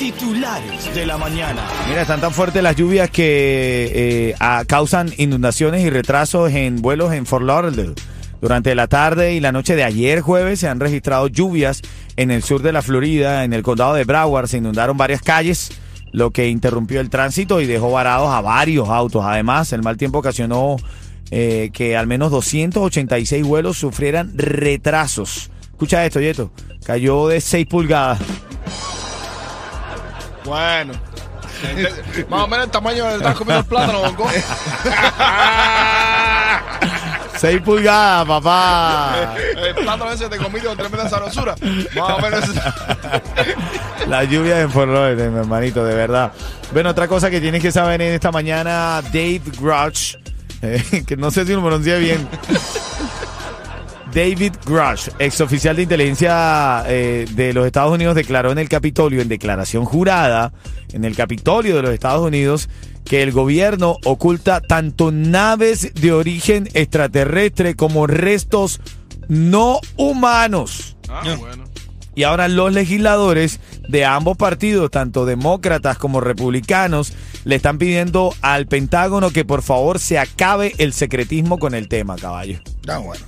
Titulares de la mañana. Mira, están tan fuertes las lluvias que eh, causan inundaciones y retrasos en vuelos en Fort Lauderdale. Durante la tarde y la noche de ayer jueves se han registrado lluvias en el sur de la Florida, en el condado de Broward. Se inundaron varias calles, lo que interrumpió el tránsito y dejó varados a varios autos. Además, el mal tiempo ocasionó eh, que al menos 286 vuelos sufrieran retrasos. Escucha esto, Yeto. Cayó de 6 pulgadas. Bueno. Más o menos el tamaño del estás comiendo el plátano, Bonco. 6 pulgadas, papá. El plátano ese te comí con tremenda sabrosura. Más o menos. La lluvia en Fort Lauderdale, mi hermanito, de verdad. Bueno, otra cosa que tienes que saber en esta mañana, Dave Grush, eh, que no sé si lo pronuncié bien. David Grush, ex oficial de inteligencia eh, de los Estados Unidos, declaró en el Capitolio, en declaración jurada, en el Capitolio de los Estados Unidos, que el gobierno oculta tanto naves de origen extraterrestre como restos no humanos. Ah, bueno. Y ahora los legisladores de ambos partidos, tanto demócratas como republicanos, le están pidiendo al Pentágono que por favor se acabe el secretismo con el tema, caballo. Ah, bueno.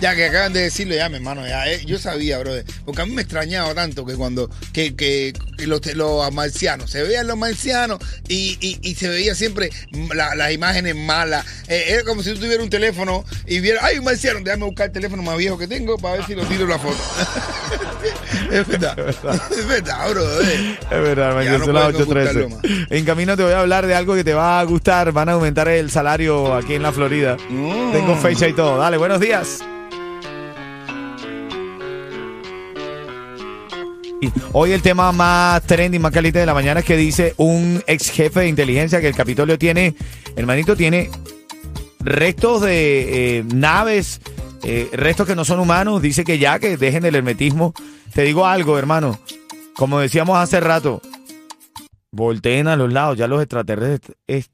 Ya que acaban de decirlo ya, mi hermano, ya, eh, yo sabía, brother. Porque a mí me extrañaba tanto que cuando que, que, que los, los marcianos, se veían los marcianos y, y, y se veía siempre la- las imágenes malas. Eh, era como si tú tuvieras un teléfono y vieras, ay, un marciano, déjame buscar el teléfono más viejo que tengo para ver si lo tiro la foto. es verdad. Es verdad, brother. Es verdad, hermano, no son las podemos 8:13. buscarlo En camino te voy a hablar de algo que te va a gustar. Van a aumentar el salario aquí en la Florida. Mm. Tengo fecha y todo. Dale, buenos días. Hoy el tema más trendy, más caliente de la mañana es que dice un ex jefe de inteligencia que el Capitolio tiene, hermanito, tiene restos de eh, naves, eh, restos que no son humanos. Dice que ya, que dejen el hermetismo. Te digo algo, hermano. Como decíamos hace rato, volteen a los lados. Ya los extraterrestres, es-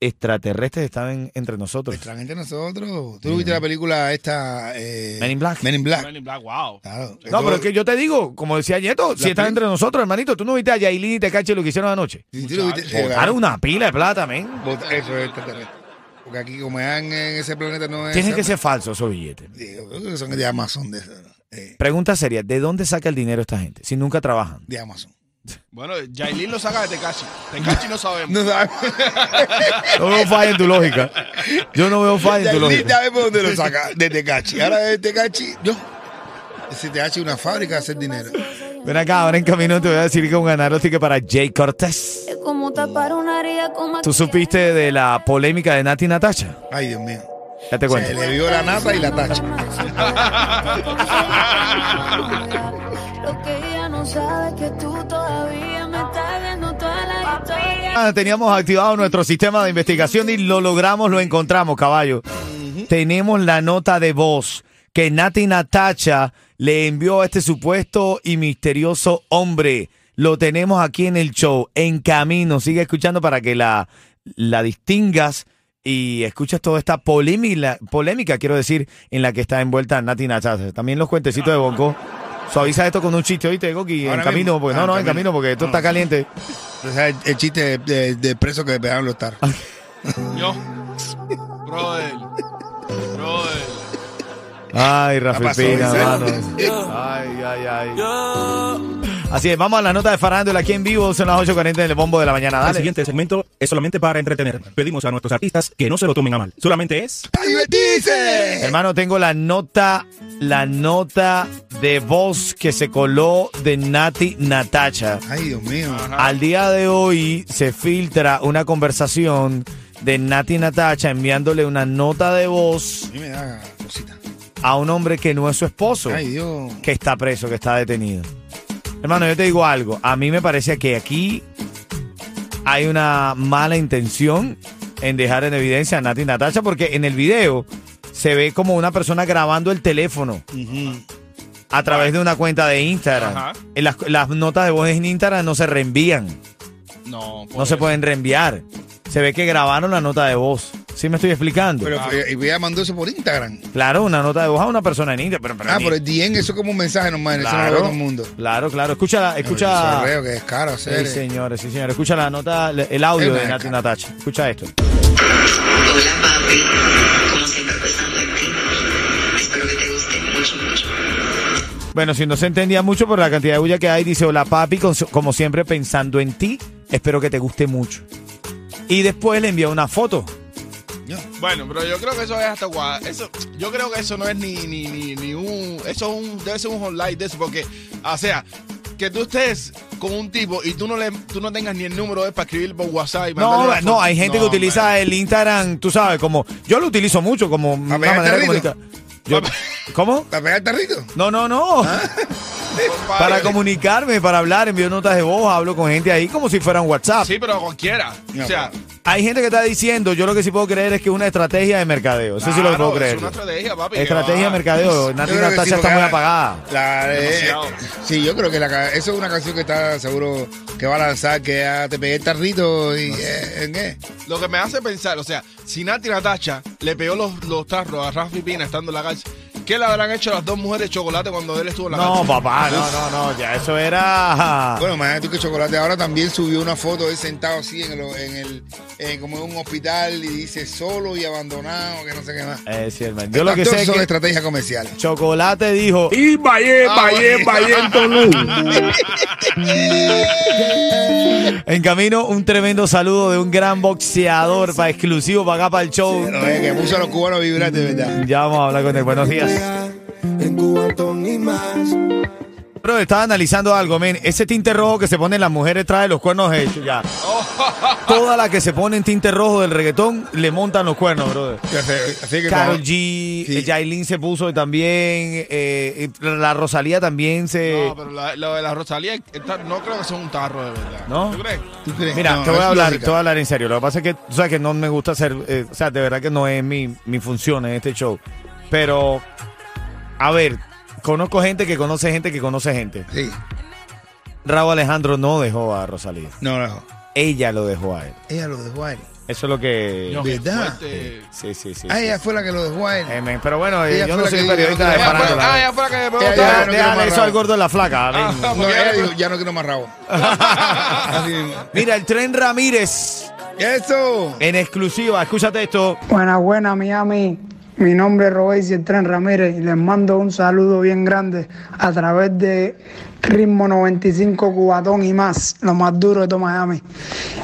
extraterrestres están en- entre nosotros. Extrañamente nosotros. ¿Tú viste la película esta? Eh, Men in Black. Men in Black. Men in Black, wow. Claro. No, pero es que yo te digo, como decía Nieto, si están entre nosotros, hermanito, tú no viste a Yailin y Tecache lo que hicieron anoche. Si tú lo viste- Muchacho. eh, Botaron una pila de plata, men. Eso es extraterrestre. Porque aquí, como están en ese planeta, no es. Tienen que ser falsos esos billetes. Digo, creo que son de Amazon. De, eh, Pregunta seria, ¿de dónde saca el dinero esta gente? Si nunca trabajan. de Amazon. Bueno, Jailin lo saca de Tecachi. Tecachi no sabemos. No sabes. No veo falla en tu lógica. Yo no veo falla en tu Ya lógica. sabes dónde lo saca. De Tecachi. Ahora de Tecachi, yo. Ese Tecachi es una fábrica de hacer dinero. Ven acá, ahora en camino te voy a decir que un tickets para Jay Cortés. Es como tapar una herida con ¿Tú supiste de la polémica de Nati y Natasha? Ay, Dios mío. Ya te Se cuento. le vio la nata y la tacha. Lo que ella no sabe es que tú todavía me estás viendo toda la historia. Ah, Teníamos activado nuestro sistema de investigación y lo logramos, lo encontramos, caballo. Tenemos la nota de voz que Nati Natacha le envió a este supuesto y misterioso hombre. Lo tenemos aquí en el show, en camino. Sigue escuchando para que la, la distingas y escuches toda esta polémica, polémica, quiero decir, en la que está envuelta Nati Natacha. También los cuentecitos de Bonco. Suaviza esto con un chiste, ¿oíste, Goki? En Ahora camino, mismo. porque Ah, no, no, en en camino. camino, porque esto está caliente. O sea, el, el chiste de, de- de preso que pegaron los taros. Yo. Brother. Brother. Ay, Rafa pasó, Pina, dice. mano. Ay, ay, ay. Así es, vamos a la nota de farándula aquí en vivo. Son las 8.40 del bombo de la mañana. El Dale. siguiente segmento es solamente para entretener. Pedimos a nuestros artistas que no se lo tomen a mal. Solamente es... ¡A divertirse! Hermano, tengo la nota, la nota de voz que se coló de Nati Natacha. Ay, Dios mío. Al día de hoy se filtra una conversación de Nati Natacha enviándole una nota de voz A mí me da cosita. a un hombre que no es su esposo. Ay, Dios. que está preso, que está detenido. Hermano, yo te digo algo. A mí me parece que aquí hay una mala intención en dejar en evidencia a Nati Natacha, porque en el video se ve como una persona grabando el teléfono a través de una cuenta de Instagram. Ajá. En las, las notas de voz en Instagram no se reenvían, No, no se pueden reenviar. Se ve que grabaron la nota de voz. ¿Sí me estoy explicando? Pero eh, y ella mandó eso por Instagram. claro, una nota de voz a una persona en Instagram. Pero, pero Ah, ni- por el DM, eso es como un mensaje normal, eso no lo ve todo el mundo. claro, claro. Escucha, escucha. Sorreo, que es caro Sí, hacer. señores, sí, señores. Escucha la nota, el audio Es de una Nati cara. Natacha. Escucha esto. Hola papi, Bueno, si no se entendía mucho por la cantidad de bulla que hay, dice, hola papi, con- como siempre pensando en ti, espero que te guste mucho. Y después le envía una foto. Bueno, pero yo creo que eso es hasta guay. Eso, yo creo que eso no es ni, ni, ni, ni un. Eso es un, debe ser un online de eso, porque, o sea, que tú estés con un tipo y tú no le, tú no tengas ni el número de para escribir por WhatsApp y No, no, hay gente que utiliza man. el Instagram, tú sabes, como yo lo utilizo mucho como una manera de comunicar. Yo- ¿Cómo? ¿Para pegar tarrito? No, no, no. Compadre. Para comunicarme, para hablar, envío notas de voz, hablo con gente ahí como si fuera un WhatsApp. Sí, pero cualquiera. No, o sea, Hay gente que está diciendo, yo lo que sí puedo creer es que es una estrategia de mercadeo. Eso sí lo puedo creer. Es una estrategia, papi. Estrategia de mercadeo. Nati sí, está muy apagada. La, eh, sí, yo creo que la, eso es una canción que está seguro que va a lanzar, que ya te pegué el tarrito y eh, ¿en qué? Lo que me hace pensar, o sea, si Nati Natacha le pegó los, los tarros a Rafi Pina estando en la cárcel, ¿qué le habrán hecho las dos mujeres chocolate cuando él estuvo en la No, papá, no, no, no, ya eso era... Bueno, imagínate tú que Chocolate ahora también subió una foto de él sentado así en el, en el en como en un hospital y dice solo y abandonado, que no sé qué más. Eh, sí, hermano. Yo lo que sé es son que estrategias comerciales. Chocolate dijo... Y Valle, Ah, Valle, Valle, En camino, un tremendo saludo de un gran boxeador para exclusivo para acá para el show. Oye, que puso a los cubanos a vibrar de verdad. Ya vamos a hablar con él. Buenos días. En Cubatón y más. Bro, estaba analizando algo, men. Ese tinte rojo que se ponen las mujeres trae los cuernos hechos ya. Toda la que se pone en tinte rojo del reggaetón le montan los cuernos, brother. Así, que Karol G, Sí. eh, Yailin se puso también, eh, y la Rosalía también se... No, pero la- lo de la Rosalía está- no creo que sea un tarro de verdad. ¿No? ¿Tú crees? ¿tú crees? Mira, No, te voy es a hablar, lógica. te voy a hablar en serio. Lo que pasa es que tú sabes que no me gusta hacer, eh, o sea, de verdad que no es mi, mi función en este show. Pero, a ver, conozco gente que conoce gente que conoce gente. Sí. Raúl Alejandro no dejó a Rosalía. No, no. Ella lo dejó a él. Ella lo dejó a él. Eso es lo que... No, ¿Verdad? fuerte. Sí, sí, sí. Ah, sí. ella fue la que lo dejó a él. Eh, pero bueno, eh, Ella yo no soy periodista de farándula. ah, ella fue la que ya no eso al gordo de la flaca. Ah, No, ella dijo, ya no quiero más rabo. Mira, el tren Ramírez ¡Eso! en exclusiva. Escúchate esto. Buenas, buenas, Miami. Mi nombre es Robéis el Tren Ramírez y les mando un saludo bien grande a través de Ritmo 95 Cubatón y más, lo más duro de todo Miami.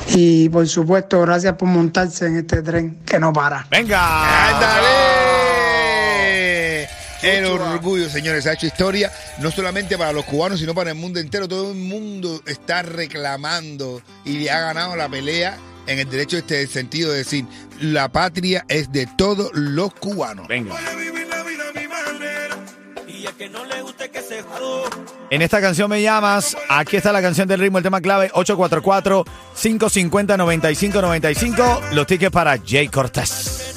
Y por supuesto, gracias por montarse en este tren que no para. Venga. ¡Ándale! El orgullo, señores, ha hecho historia no solamente para los cubanos, sino para el mundo entero. Todo el mundo está reclamando y le ha ganado la pelea en el derecho este sentido de decir la patria es de todos los cubanos. Venga. En esta canción me llamas. Aquí está la canción del ritmo, el tema clave 844-550-9595. Los tickets para Jay Cortés.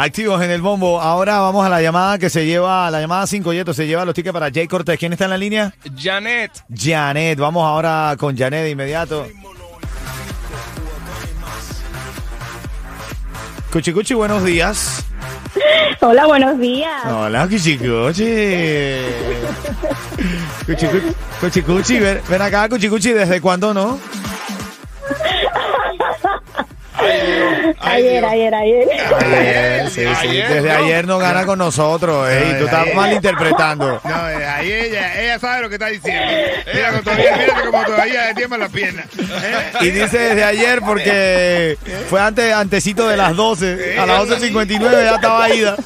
Activos en el bombo. Ahora vamos a la llamada que se lleva, la llamada 5 yetos, se lleva los tickets para Jay Cortés. ¿Quién está en la línea? Janet. Janet. Vamos ahora con Janet de inmediato. Cuchicuchi, buenos días. Hola, buenos días. Hola, Cuchicuchi. Cuchicuchi, Cuchicuchi, ven, ven acá, Cuchicuchi, ¿desde cuándo no? Ay, ayer, ayer, ayer, Ayer, sí, sí. Ayer, Desde ¿no? ayer no gana con nosotros, eh, y tú estás ayer. malinterpretando. No, eh, ahí ella, ella sabe lo que está diciendo. Mira, como todavía, mírate como todavía le tiemblan las piernas. ¿Eh? Y dice desde ayer porque fue antes, antecito de las 12. A las 12.59 ya estaba ida.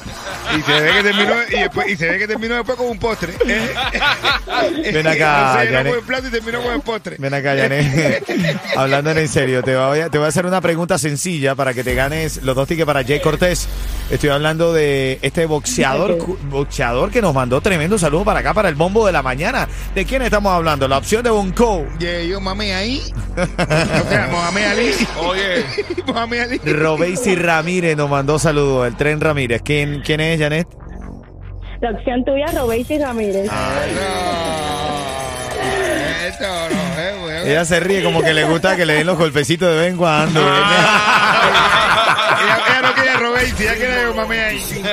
Y se ve que terminó, y, después, y se ve que terminó después con un postre. ¿eh? Ven acá, Se llenó Janet. con el plato y terminó con el postre. Ven acá, Janet. Hablando en serio, te voy, a, te voy a hacer una pregunta sencilla para que te ganes los dos tickets para Jay Cortés. Estoy hablando de este boxeador, cu- boxeador que nos mandó tremendo saludo para acá, para el bombo de la mañana. ¿De quién estamos hablando? La opción de Bonco. Yeah, yo mamé ahí. o sea, Mohamed Ali. Oye, Mohamed Ali. Robeisi Ramírez nos mandó saludos. El tren Ramírez. ¿Quién, quién es, Janet? La opción tuya, Robeisi Ramírez. No, esto no, eh, güey. Ella se ríe como que le gusta que le den los golpecitos de vez en cuando. ella, ella no quiere Robert, ella quiere Mohamed ahí.